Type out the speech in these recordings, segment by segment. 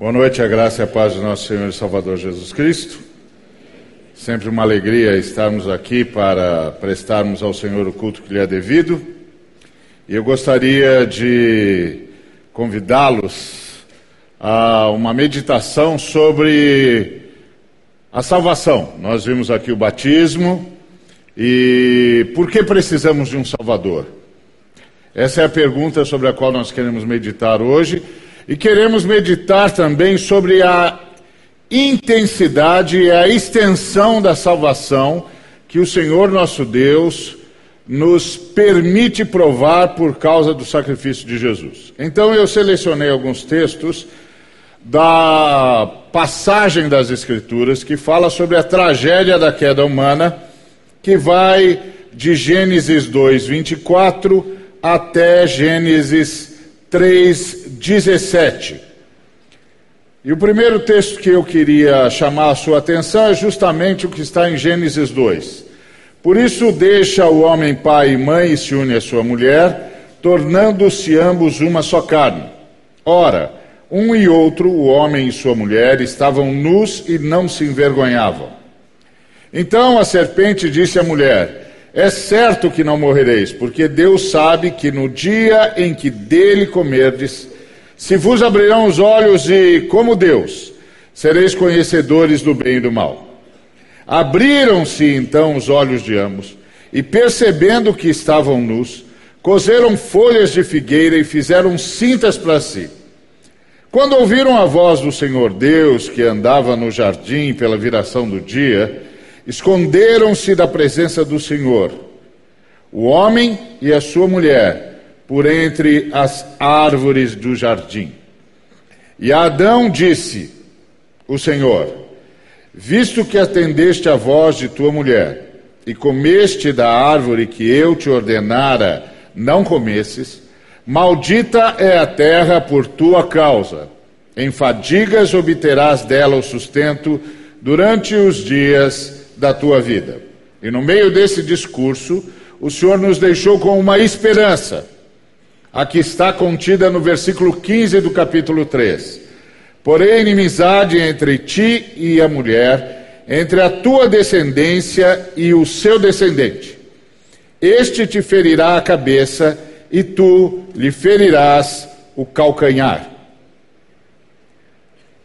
Boa noite, a graça e a paz do nosso Senhor e Salvador Jesus Cristo. Sempre uma alegria estarmos aqui para prestarmos ao Senhor o culto que lhe é devido. E eu gostaria de convidá-los a uma meditação sobre a salvação. Nós vimos aqui o batismo e por que precisamos de um Salvador? Essa é a pergunta sobre a qual nós queremos meditar hoje. E queremos meditar também sobre a intensidade e a extensão da salvação que o Senhor nosso Deus nos permite provar por causa do sacrifício de Jesus. Então eu selecionei alguns textos da passagem das Escrituras que fala sobre a tragédia da queda humana, que vai de Gênesis 2, 24 até Gênesis 3,17. E o primeiro texto que eu queria chamar a sua atenção é justamente o que está em Gênesis 2. Por isso deixa o homem pai e mãe e se une à sua mulher, tornando-se ambos uma só carne. Ora, um e outro, o homem e sua mulher, estavam nus e não se envergonhavam. Então a serpente disse à mulher: é certo que não morrereis, porque Deus sabe que no dia em que dele comerdes, se vos abrirão os olhos e, como Deus, sereis conhecedores do bem e do mal. Abriram-se então os olhos de ambos, e percebendo que estavam nus, coseram folhas de figueira e fizeram cintas para si. Quando ouviram a voz do Senhor Deus, que andava no jardim pela viração do dia, esconderam-se da presença do Senhor, o homem e a sua mulher, por entre as árvores do jardim. E Adão disse: O Senhor, visto que atendeste à voz de tua mulher e comeste da árvore que eu te ordenara não comesses, maldita é a terra por tua causa. Em fadigas obterás dela o sustento durante os dias da tua vida. E no meio desse discurso, o Senhor nos deixou com uma esperança. Aqui está contida no versículo 15 do capítulo 3. Porém, inimizade entre ti e a mulher, entre a tua descendência e o seu descendente. Este te ferirá a cabeça e tu lhe ferirás o calcanhar.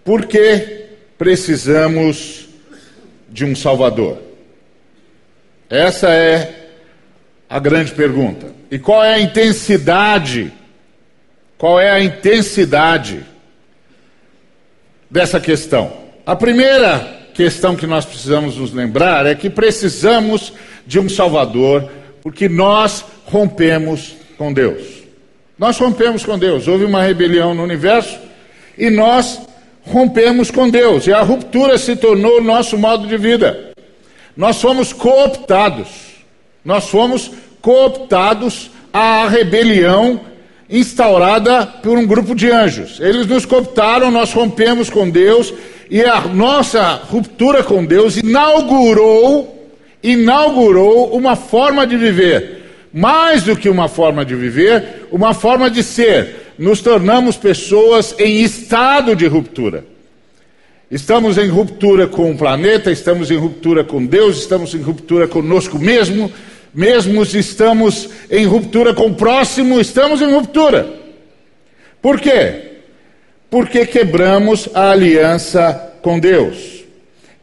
Por que precisamos de um Salvador? Essa é a grande pergunta. E qual é a intensidade? Qual é a intensidade dessa questão? A primeira questão que nós precisamos nos lembrar é que precisamos de um Salvador, porque nós rompemos com Deus. Nós rompemos com Deus. Houve uma rebelião no universo e nós rompemos com Deus e a ruptura se tornou o nosso modo de vida. Nós fomos cooptados, nós fomos cooptados à rebelião instaurada por um grupo de anjos. Eles nos cooptaram, nós rompemos com Deus e a nossa ruptura com Deus inaugurou inaugurou uma forma de viver. Mais do que uma forma de viver, uma forma de ser nos tornamos pessoas em estado de ruptura. Estamos em ruptura com o planeta, estamos em ruptura com Deus, estamos em ruptura conosco mesmo, mesmos estamos em ruptura com o próximo, estamos em ruptura. Por quê? Porque quebramos a aliança com Deus.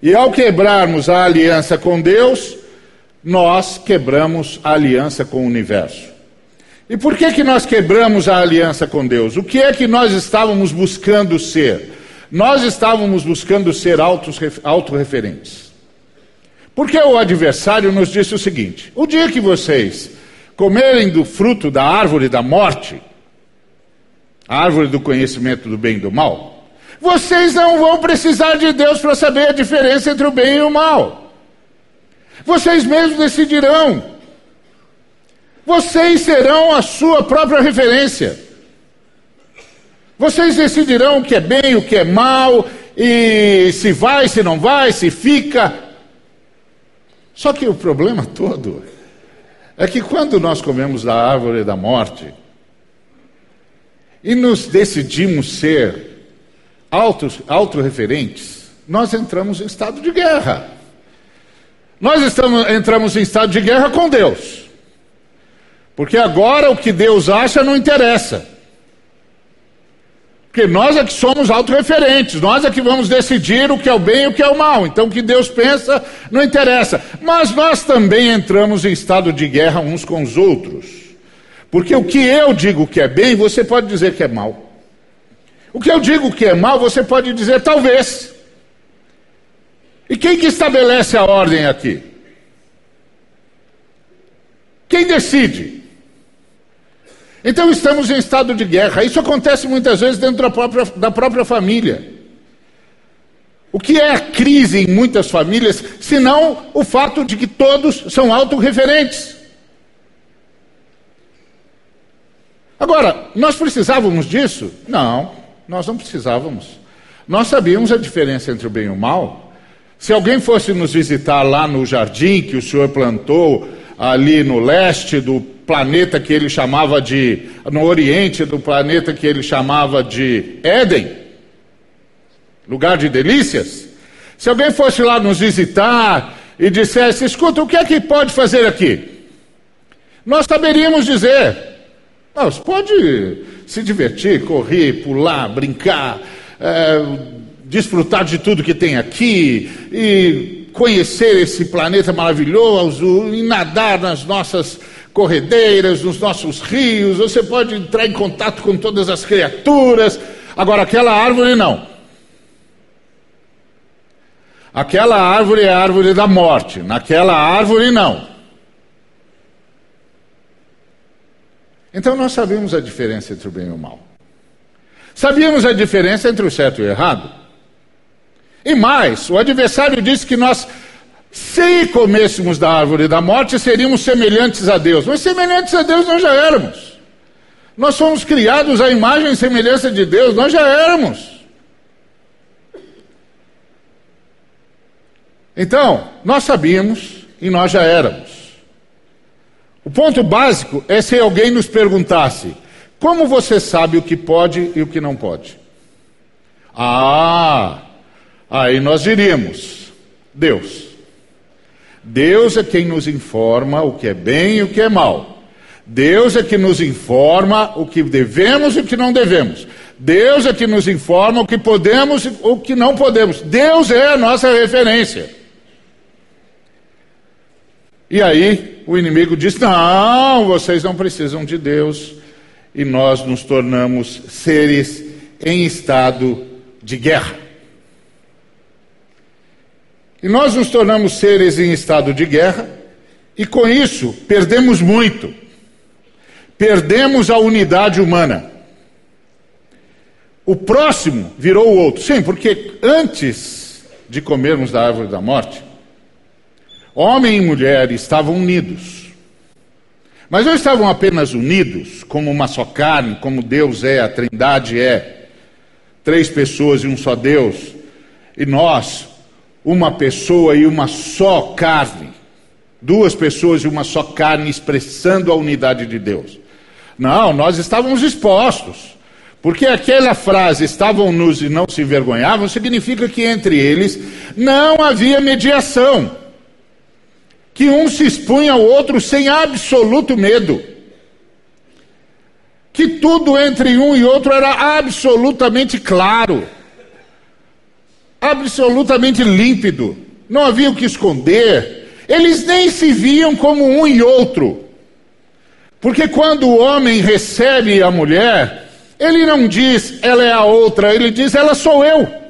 E ao quebrarmos a aliança com Deus, nós quebramos a aliança com o universo. E por que, que nós quebramos a aliança com Deus? O que é que nós estávamos buscando ser? Nós estávamos buscando ser autorreferentes. Porque o adversário nos disse o seguinte: o dia que vocês comerem do fruto da árvore da morte, a árvore do conhecimento do bem e do mal, vocês não vão precisar de Deus para saber a diferença entre o bem e o mal. Vocês mesmos decidirão vocês serão a sua própria referência. Vocês decidirão o que é bem, o que é mal, e se vai, se não vai, se fica. Só que o problema todo é que quando nós comemos da árvore da morte e nos decidimos ser autos, autorreferentes, nós entramos em estado de guerra. Nós estamos, entramos em estado de guerra com Deus. Porque agora o que Deus acha não interessa. Porque nós é que somos autorreferentes, nós é que vamos decidir o que é o bem e o que é o mal. Então o que Deus pensa não interessa. Mas nós também entramos em estado de guerra uns com os outros. Porque o que eu digo que é bem, você pode dizer que é mal. O que eu digo que é mal, você pode dizer talvez. E quem que estabelece a ordem aqui? Quem decide? Então estamos em estado de guerra. Isso acontece muitas vezes dentro da própria, da própria família. O que é a crise em muitas famílias, senão o fato de que todos são autorreferentes? Agora, nós precisávamos disso? Não, nós não precisávamos. Nós sabíamos a diferença entre o bem e o mal. Se alguém fosse nos visitar lá no jardim que o senhor plantou, ali no leste do planeta que ele chamava de, no oriente do planeta que ele chamava de Éden, lugar de delícias. Se alguém fosse lá nos visitar e dissesse: escuta, o que é que pode fazer aqui? Nós saberíamos dizer: você pode se divertir, correr, pular, brincar, é, desfrutar de tudo que tem aqui e conhecer esse planeta maravilhoso e nadar nas nossas corredeiras, nos nossos rios, você pode entrar em contato com todas as criaturas. Agora, aquela árvore não. Aquela árvore é a árvore da morte, naquela árvore não. Então nós sabíamos a diferença entre o bem e o mal. Sabíamos a diferença entre o certo e o errado. E mais, o adversário disse que nós se comêssemos da árvore da morte, seríamos semelhantes a Deus. Mas semelhantes a Deus nós já éramos. Nós fomos criados à imagem e semelhança de Deus, nós já éramos. Então, nós sabíamos e nós já éramos. O ponto básico é se alguém nos perguntasse: como você sabe o que pode e o que não pode? Ah, aí nós diríamos: Deus. Deus é quem nos informa o que é bem e o que é mal. Deus é que nos informa o que devemos e o que não devemos. Deus é que nos informa o que podemos e o que não podemos. Deus é a nossa referência. E aí o inimigo diz: não, vocês não precisam de Deus. E nós nos tornamos seres em estado de guerra. E nós nos tornamos seres em estado de guerra, e com isso perdemos muito. Perdemos a unidade humana. O próximo virou o outro. Sim, porque antes de comermos da árvore da morte, homem e mulher estavam unidos. Mas não estavam apenas unidos como uma só carne, como Deus é, a Trindade é. Três pessoas e um só Deus. E nós, uma pessoa e uma só carne. Duas pessoas e uma só carne expressando a unidade de Deus. Não, nós estávamos expostos. Porque aquela frase, estavam nus e não se envergonhavam, significa que entre eles não havia mediação. Que um se expunha ao outro sem absoluto medo. Que tudo entre um e outro era absolutamente claro absolutamente límpido, não havia o que esconder, eles nem se viam como um e outro. Porque quando o homem recebe a mulher, ele não diz ela é a outra, ele diz ela sou eu.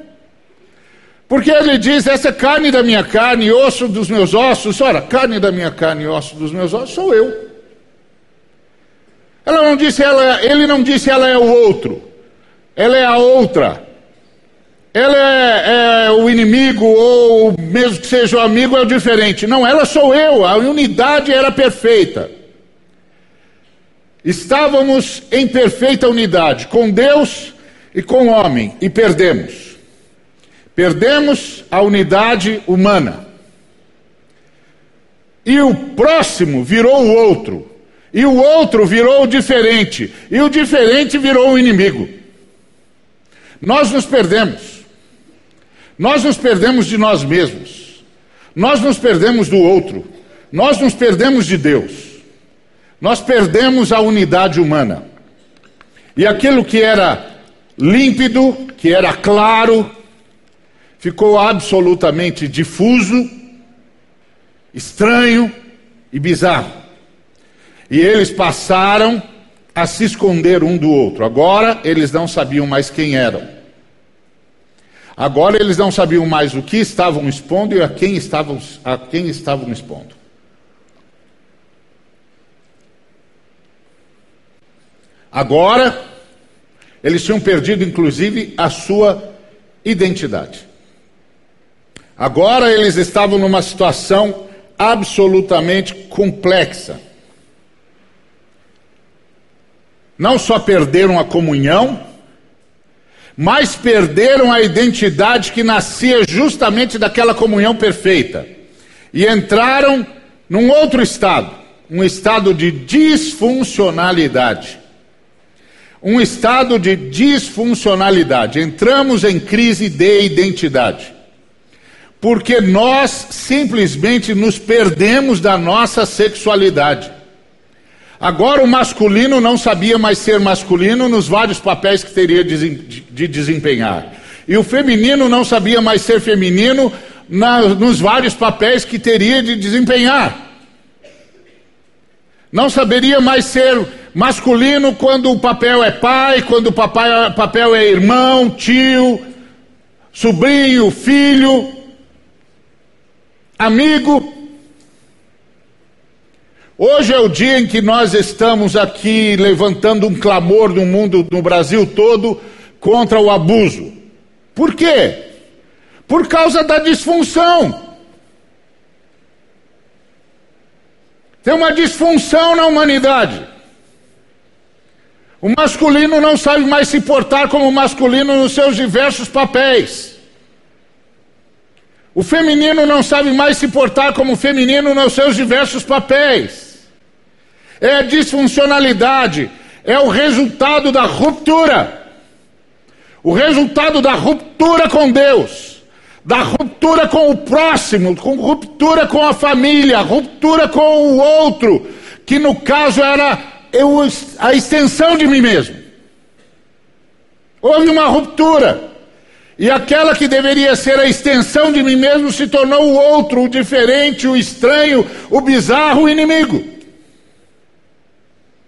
Porque ele diz essa é carne da minha carne, osso dos meus ossos. Ora, carne da minha carne, osso dos meus ossos, sou eu. Ela não disse ela, ele não disse ela é o outro. Ela é a outra. Ela é, é, o inimigo, ou mesmo que seja o amigo, é o diferente. Não, ela sou eu, a unidade era perfeita. Estávamos em perfeita unidade com Deus e com o homem, e perdemos. Perdemos a unidade humana. E o próximo virou o outro. E o outro virou o diferente. E o diferente virou o inimigo. Nós nos perdemos. Nós nos perdemos de nós mesmos. Nós nos perdemos do outro. Nós nos perdemos de Deus. Nós perdemos a unidade humana. E aquilo que era límpido, que era claro, ficou absolutamente difuso, estranho e bizarro. E eles passaram a se esconder um do outro. Agora eles não sabiam mais quem eram. Agora eles não sabiam mais o que estavam expondo e a quem estavam, a quem estavam expondo. Agora, eles tinham perdido inclusive a sua identidade. Agora eles estavam numa situação absolutamente complexa. Não só perderam a comunhão, mas perderam a identidade que nascia justamente daquela comunhão perfeita. E entraram num outro estado, um estado de disfuncionalidade. Um estado de disfuncionalidade. Entramos em crise de identidade. Porque nós simplesmente nos perdemos da nossa sexualidade. Agora o masculino não sabia mais ser masculino nos vários papéis que teria de desempenhar. E o feminino não sabia mais ser feminino na, nos vários papéis que teria de desempenhar. Não saberia mais ser masculino quando o papel é pai, quando o papai, papel é irmão, tio, sobrinho, filho, amigo. Hoje é o dia em que nós estamos aqui levantando um clamor no mundo, no Brasil todo, contra o abuso. Por quê? Por causa da disfunção. Tem uma disfunção na humanidade. O masculino não sabe mais se portar como masculino nos seus diversos papéis. O feminino não sabe mais se portar como feminino nos seus diversos papéis é a disfuncionalidade, é o resultado da ruptura. O resultado da ruptura com Deus, da ruptura com o próximo, com ruptura com a família, ruptura com o outro, que no caso era eu, a extensão de mim mesmo. Houve uma ruptura. E aquela que deveria ser a extensão de mim mesmo se tornou o outro, o diferente, o estranho, o bizarro, o inimigo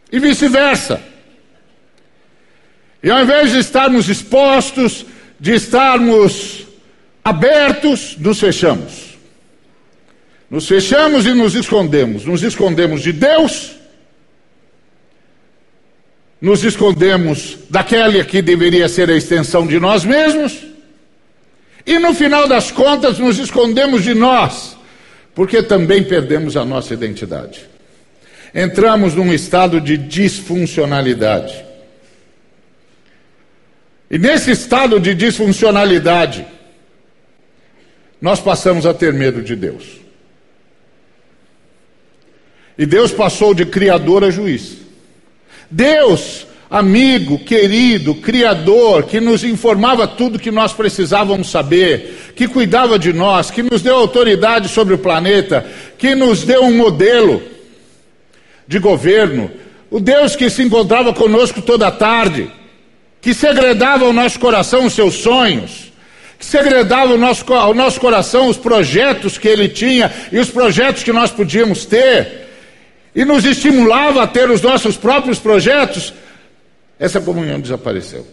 e vice-versa. E ao invés de estarmos expostos, de estarmos abertos, nos fechamos. Nos fechamos e nos escondemos. Nos escondemos de Deus, nos escondemos daquela que deveria ser a extensão de nós mesmos, e no final das contas nos escondemos de nós, porque também perdemos a nossa identidade entramos num estado de disfuncionalidade. E nesse estado de disfuncionalidade, nós passamos a ter medo de Deus. E Deus passou de criador a juiz. Deus, amigo, querido, criador, que nos informava tudo que nós precisávamos saber, que cuidava de nós, que nos deu autoridade sobre o planeta, que nos deu um modelo de governo, o Deus que se encontrava conosco toda tarde, que segredava ao nosso coração os seus sonhos, que segredava ao nosso, ao nosso coração os projetos que ele tinha e os projetos que nós podíamos ter, e nos estimulava a ter os nossos próprios projetos, essa comunhão desapareceu.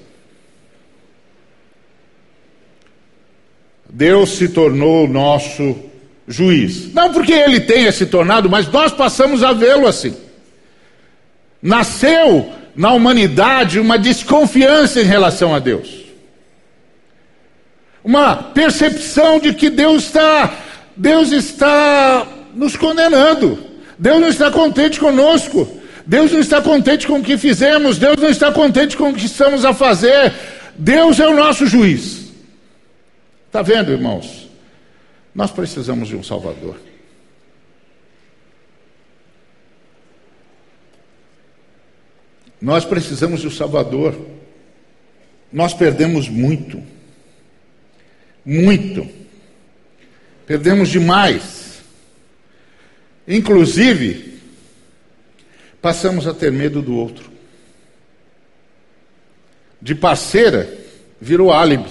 Deus se tornou nosso juiz. Não porque ele tenha se tornado, mas nós passamos a vê-lo assim. Nasceu na humanidade uma desconfiança em relação a Deus. Uma percepção de que Deus está Deus está nos condenando. Deus não está contente conosco. Deus não está contente com o que fizemos, Deus não está contente com o que estamos a fazer. Deus é o nosso juiz. Está vendo, irmãos? Nós precisamos de um Salvador. Nós precisamos de um Salvador. nós perdemos muito. Muito. Perdemos demais. Inclusive, passamos a ter medo do outro. De parceira, virou álibi.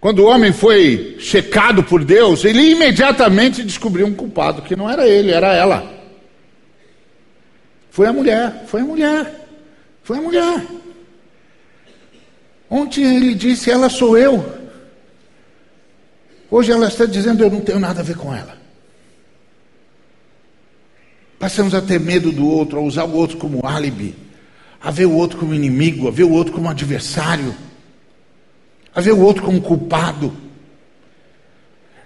Quando o homem foi checado por Deus, ele imediatamente descobriu um culpado, que não era ele, era ela. Foi a mulher, foi a mulher, foi a mulher. Ontem ele disse: Ela sou eu. Hoje ela está dizendo: Eu não tenho nada a ver com ela. Passamos a ter medo do outro, a usar o outro como álibi, a ver o outro como inimigo, a ver o outro como adversário a ver o outro como culpado.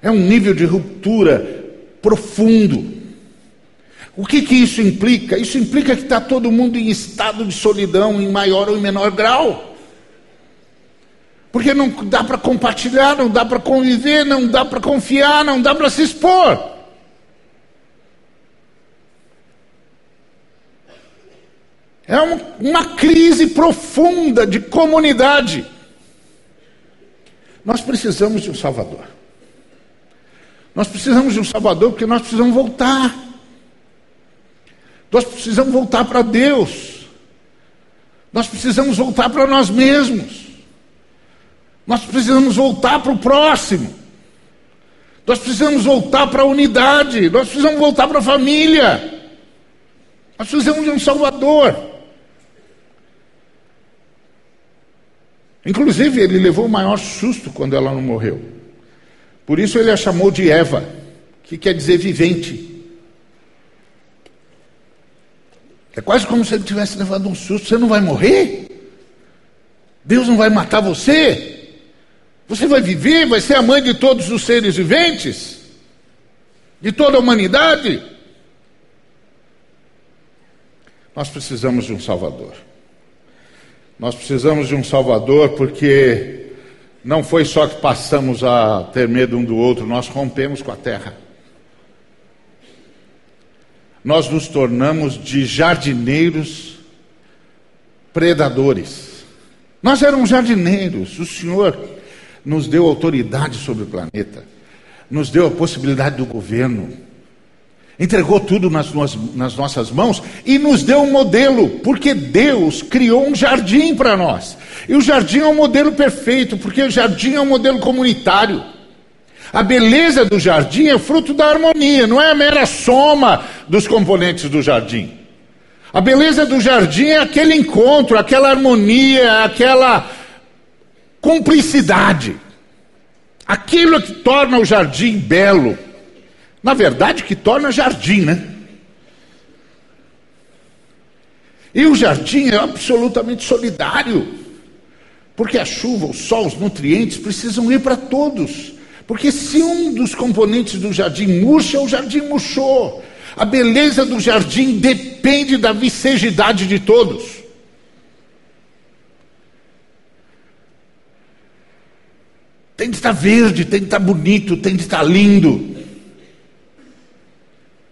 É um nível de ruptura profundo. O que, que isso implica? Isso implica que está todo mundo em estado de solidão, em maior ou em menor grau. Porque não dá para compartilhar, não dá para conviver, não dá para confiar, não dá para se expor. É uma, crise profunda de comunidade. Nós precisamos de um Salvador. Nós precisamos de um Salvador porque nós precisamos voltar. Nós precisamos voltar para Deus. Nós precisamos voltar para nós mesmos. Nós precisamos voltar para o próximo. Nós precisamos voltar para a unidade. Nós precisamos voltar para a família. Nós precisamos de um Salvador. Inclusive, ele levou o maior susto quando ela não morreu. Por isso ele a chamou de Eva, que quer dizer vivente. É quase como se ele tivesse levado um susto. Você não vai morrer? Deus não vai matar você? Você vai viver, vai ser a mãe de todos os seres viventes? De toda a humanidade? Nós precisamos de um Salvador. Nós precisamos de um Salvador porque não foi só que passamos a ter medo um do outro, nós rompemos com a terra. Nós nos tornamos de jardineiros predadores. Nós éramos jardineiros, o Senhor nos deu autoridade sobre o planeta, nos deu a possibilidade do governo, entregou tudo nas, nas, nossas mãos e nos deu um modelo, porque Deus criou um jardim para nós. E o jardim é um modelo perfeito, porque o jardim é um modelo comunitário. A beleza do jardim é fruto da harmonia, não é a mera soma dos componentes do jardim. A beleza do jardim é aquele encontro, aquela harmonia, aquela cumplicidade. Aquilo que torna o jardim belo. Na verdade, que torna jardim, né? E o jardim é absolutamente solidário, porque a chuva, o sol, os nutrientes precisam ir para todos. Porque se um dos componentes do jardim murcha, o jardim murchou. A beleza do jardim depende da vicejidade de todos. Tem de estar verde, tem de estar bonito, tem de estar lindo.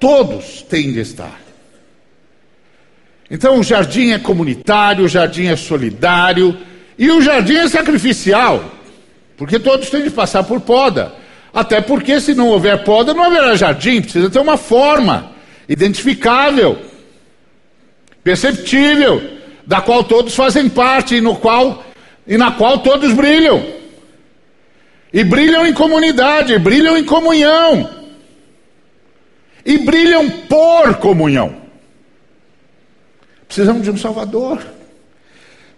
Todos têm de estar. Então o jardim é comunitário, o jardim é solidário e o jardim é sacrificial, porque todos têm de passar por poda. Até porque se não houver poda, não haverá jardim, precisa ter uma forma identificável, perceptível, da qual todos fazem parte e no qual e na qual todos brilham. E brilham em comunidade, brilham em comunhão e brilham por comunhão. Precisamos de um Salvador.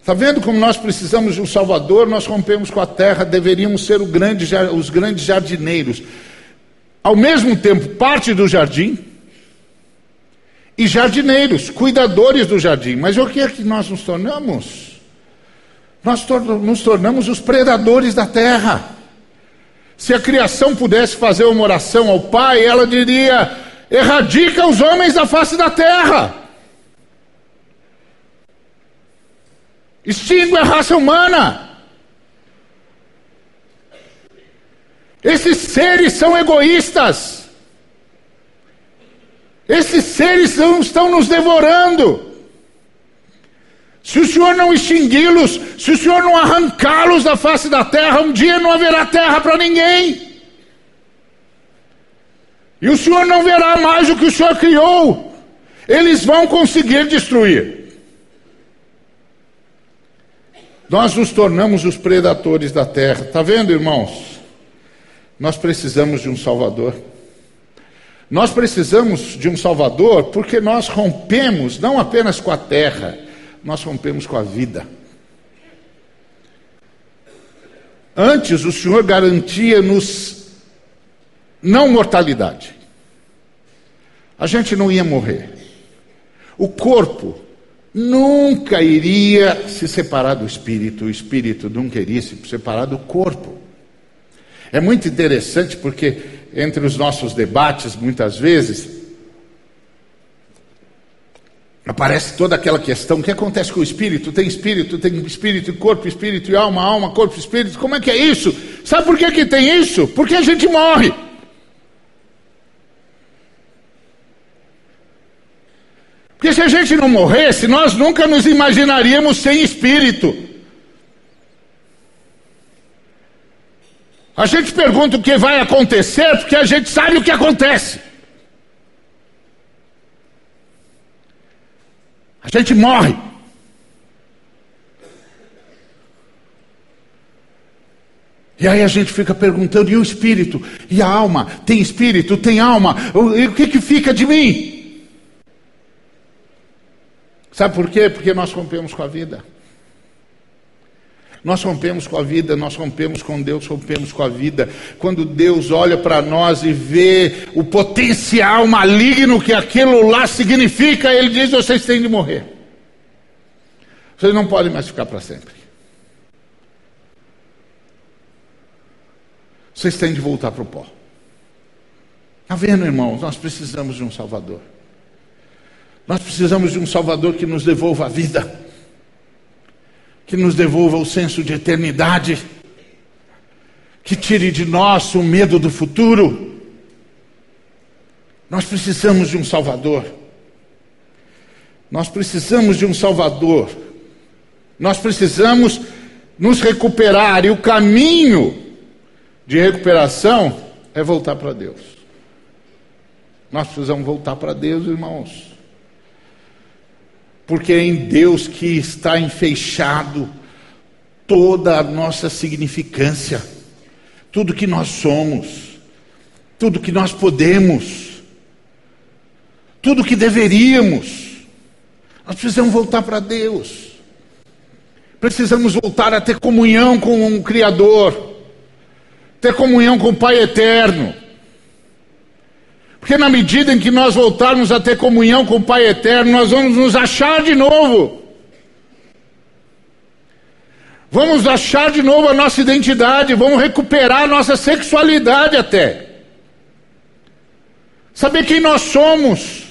Está vendo como nós precisamos de um Salvador? Nós rompemos com a terra, deveríamos ser grande, os grandes jardineiros. Ao mesmo tempo, parte do jardim e jardineiros, cuidadores do jardim. Mas o que é que nós nos tornamos? Nós nos tornamos os predadores da terra. Se a criação pudesse fazer uma oração ao Pai, ela diria: erradica os homens da face da terra. Extingue a raça humana. Esses seres são egoístas. Esses seres estão nos devorando. Se o Senhor não extingui-los, se o Senhor não arrancá-los da face da terra, um dia não haverá terra para ninguém. E o Senhor não verá mais o que o Senhor criou. Eles vão conseguir destruir. Nós nos tornamos os predadores da terra. Está vendo, irmãos? Nós precisamos de um Salvador. Nós precisamos de um Salvador porque nós rompemos não apenas com a terra, nós rompemos com a vida. Antes o Senhor garantia-nos não mortalidade. A gente não ia morrer. O corpo nunca iria se separar do espírito, o espírito nunca iria se separar do corpo. É muito interessante porque entre os nossos debates, muitas vezes, aparece toda aquela questão: o que acontece com o espírito? Tem espírito, tem espírito e corpo, espírito e alma, alma, corpo, espírito. Como é que é isso? Sabe por que, que tem isso? Porque a gente morre. Porque se a gente não morresse, nós nunca nos imaginaríamos sem espírito. A gente pergunta o que vai acontecer porque a gente sabe o que acontece. A gente morre. E aí a gente fica perguntando, e o espírito? E a alma? Tem espírito? Tem alma? E o que, que fica de mim? Sabe por quê? Porque nós rompemos com a vida. Nós rompemos com a vida, nós rompemos com Deus, rompemos com a vida. Quando Deus olha para nós e vê o potencial maligno que aquilo lá significa, Ele diz: vocês têm de morrer. Vocês não podem mais ficar para sempre. Vocês têm de voltar para o pó. Está vendo, irmãos? Nós precisamos de um Salvador. Nós precisamos de um Salvador que nos devolva a vida que nos devolva o senso de eternidade, que tire de nós o medo do futuro. Nós precisamos de um Salvador. Nós precisamos de um Salvador. Nós precisamos nos recuperar e o caminho de recuperação é voltar para Deus. Nós precisamos voltar para Deus, irmãos porque é em Deus que está enfeixado toda a nossa significância, tudo que nós somos, tudo que nós podemos, tudo que deveríamos. Nós precisamos voltar para Deus. Precisamos voltar a ter comunhão com o Criador, ter comunhão com o Pai Eterno porque na medida em que nós voltarmos a ter comunhão com o Pai Eterno, nós vamos nos achar de novo. Vamos achar de novo a nossa identidade, vamos recuperar a nossa sexualidade até. Saber quem nós somos.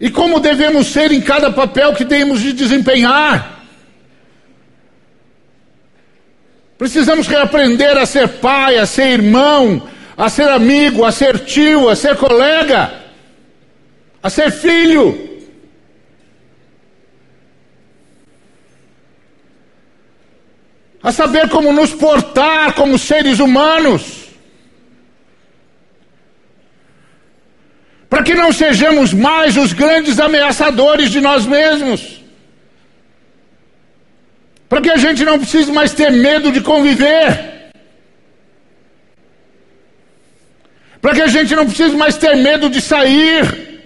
E como devemos ser em cada papel que temos de desempenhar. Precisamos reaprender a ser pai, a ser irmão, a ser amigo, a ser tio, a ser colega, a ser filho. A saber como nos portar como seres humanos. Para que não sejamos mais os grandes ameaçadores de nós mesmos para que a gente não precise mais ter medo de conviver, para que a gente não precise mais ter medo de sair.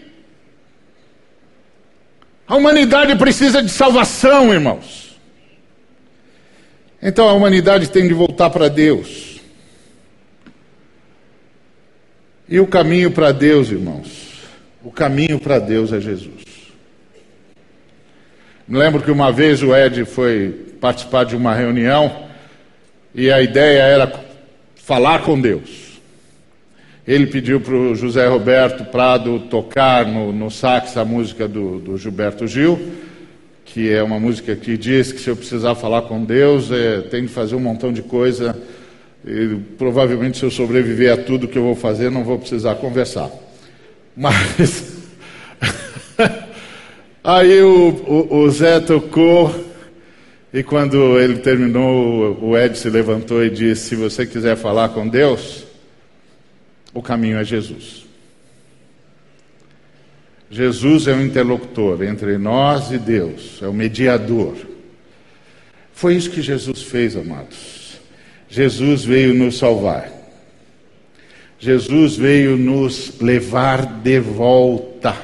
A humanidade precisa de salvação, irmãos. Então a humanidade tem de voltar para Deus. E o caminho para Deus, irmãos, o caminho para Deus é Jesus. Me lembro que uma vez o Ed foi participar de uma reunião e a ideia era falar com Deus. Ele pediu para o José Roberto Prado tocar no, no sax a música do, do, Gilberto Gil, que é uma música que diz que se eu precisar falar com Deus, é, tem de fazer um montão de coisa. E, provavelmente, se eu sobreviver a tudo que eu vou fazer, não vou precisar conversar. Mas Aí o, o, o Zé tocou, e quando ele terminou, o Ed se levantou e disse: Se você quiser falar com Deus, o caminho é Jesus. Jesus é o interlocutor entre nós e Deus, é o mediador. Foi isso que Jesus fez, amados. Jesus veio nos salvar. Jesus veio nos levar de volta.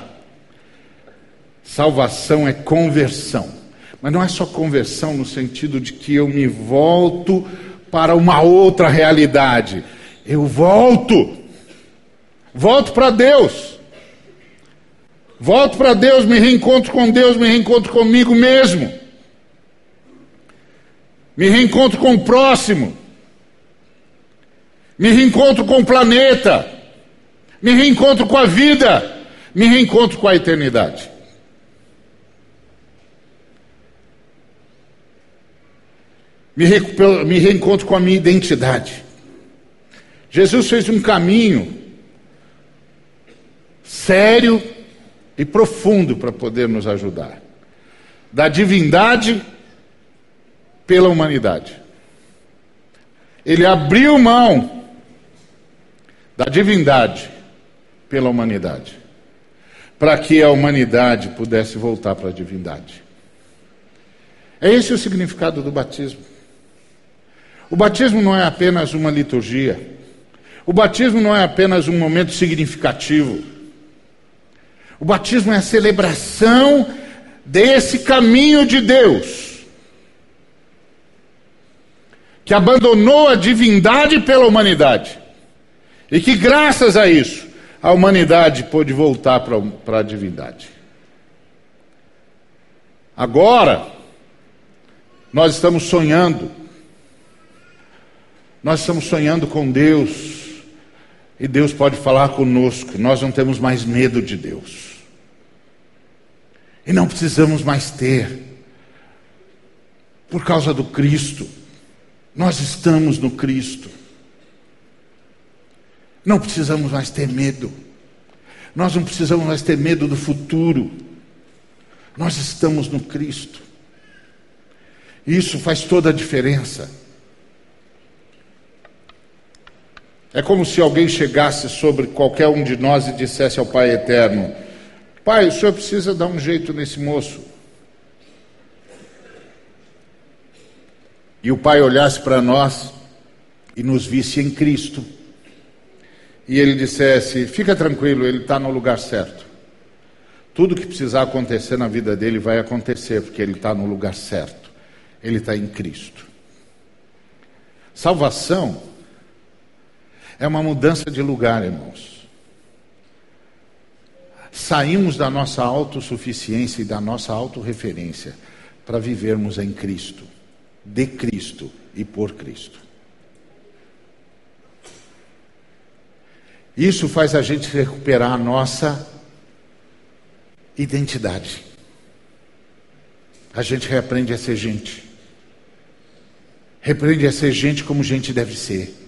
Salvação é conversão. Mas não é só conversão no sentido de que eu me volto para uma outra realidade. Eu volto. Volto para Deus. Volto para Deus, me reencontro com Deus, me reencontro comigo mesmo. Me reencontro com o próximo. Me reencontro com o planeta. Me reencontro com a vida. Me reencontro com a eternidade. Me, recupero, me reencontro com a minha identidade. Jesus fez um caminho sério e profundo para poder nos ajudar. Da divindade pela humanidade. Ele abriu mão da divindade pela humanidade, para que a humanidade pudesse voltar para a divindade. É esse o significado do batismo. O batismo não é apenas uma liturgia. O batismo não é apenas um momento significativo. O batismo é a celebração desse caminho de Deus, que abandonou a divindade pela humanidade, e que, graças a isso, a humanidade pôde voltar para a divindade. Agora, nós estamos sonhando, nós estamos sonhando com Deus, e Deus pode falar conosco, nós não temos mais medo de Deus. E não precisamos mais ter. Por causa do Cristo. Nós estamos no Cristo. Não precisamos mais ter medo. Nós não precisamos mais ter medo do futuro. Nós estamos no Cristo. Isso faz toda a diferença. É como se alguém chegasse sobre qualquer um de nós e dissesse ao Pai Eterno: Pai, o senhor precisa dar um jeito nesse moço. E o pai olhasse para nós e nos visse em Cristo. E ele dissesse: Fica tranquilo, ele está no lugar certo. Tudo que precisar acontecer na vida dele vai acontecer, porque ele está no lugar certo. Ele está em Cristo. Salvação é uma mudança de lugar, irmãos saímos da nossa autossuficiência e da nossa autorreferência para vivermos em Cristo, de Cristo e por Cristo. Isso faz a gente recuperar a nossa identidade. A gente reaprende a ser gente. Repreende a ser gente como gente deve ser.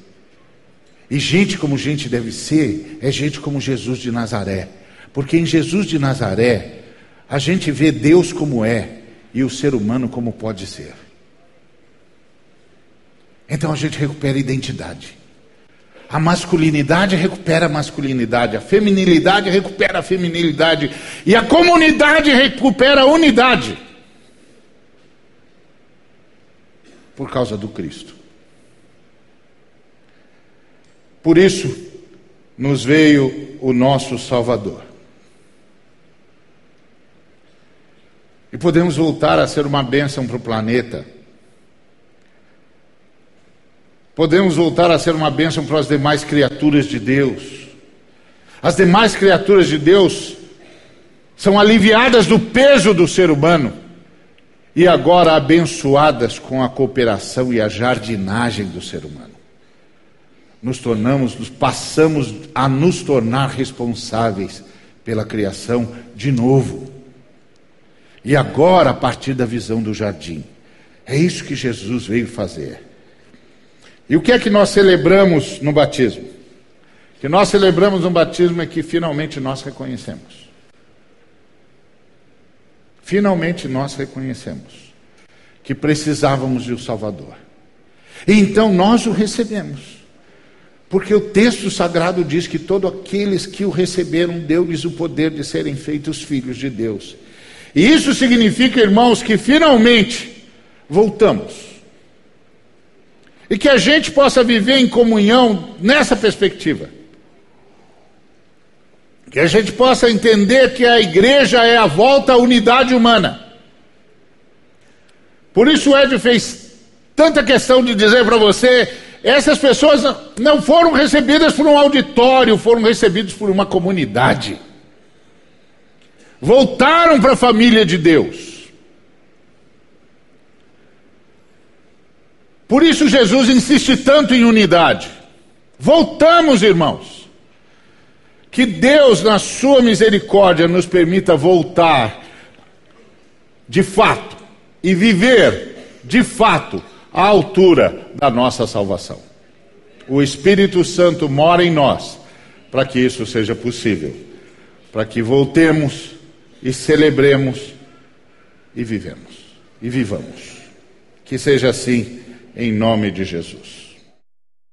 E gente como gente deve ser é gente como Jesus de Nazaré porque em Jesus de Nazaré, a gente vê Deus como é e o ser humano como pode ser. Então a gente recupera a identidade. A masculinidade recupera a masculinidade, a feminilidade recupera a feminilidade e a comunidade recupera a unidade. Por causa do Cristo. Por isso nos veio o nosso Salvador. E podemos voltar a ser uma bênção para o planeta. Podemos voltar a ser uma bênção para as demais criaturas de Deus. As demais criaturas de Deus são aliviadas do peso do ser humano e agora abençoadas com a cooperação e a jardinagem do ser humano. Nos tornamos, nos passamos a nos tornar responsáveis pela criação de novo. E agora, a partir da visão do jardim. É isso que Jesus veio fazer. E o que é que nós celebramos no batismo? O que nós celebramos no batismo é que finalmente nós reconhecemos. finalmente nós reconhecemos que precisávamos de um Salvador. E então nós o recebemos. Porque o texto sagrado diz que todos aqueles que o receberam, deu-lhes o poder de serem feitos filhos de Deus. E isso significa, irmãos, que finalmente voltamos. E que a gente possa viver em comunhão nessa perspectiva. Que a gente possa entender que a igreja é a volta à unidade humana. Por isso o Ed fez tanta questão de dizer para você: essas pessoas não foram recebidas por um auditório, foram recebidas por uma comunidade. Voltaram para a família de Deus. Por isso Jesus insiste tanto em unidade. Voltamos, irmãos. Que Deus, na sua misericórdia, nos permita voltar de fato e viver de fato à altura da nossa salvação. O Espírito Santo mora em nós para que isso seja possível, para que voltemos e celebremos e vivemos e vivamos. Que seja assim em nome de Jesus.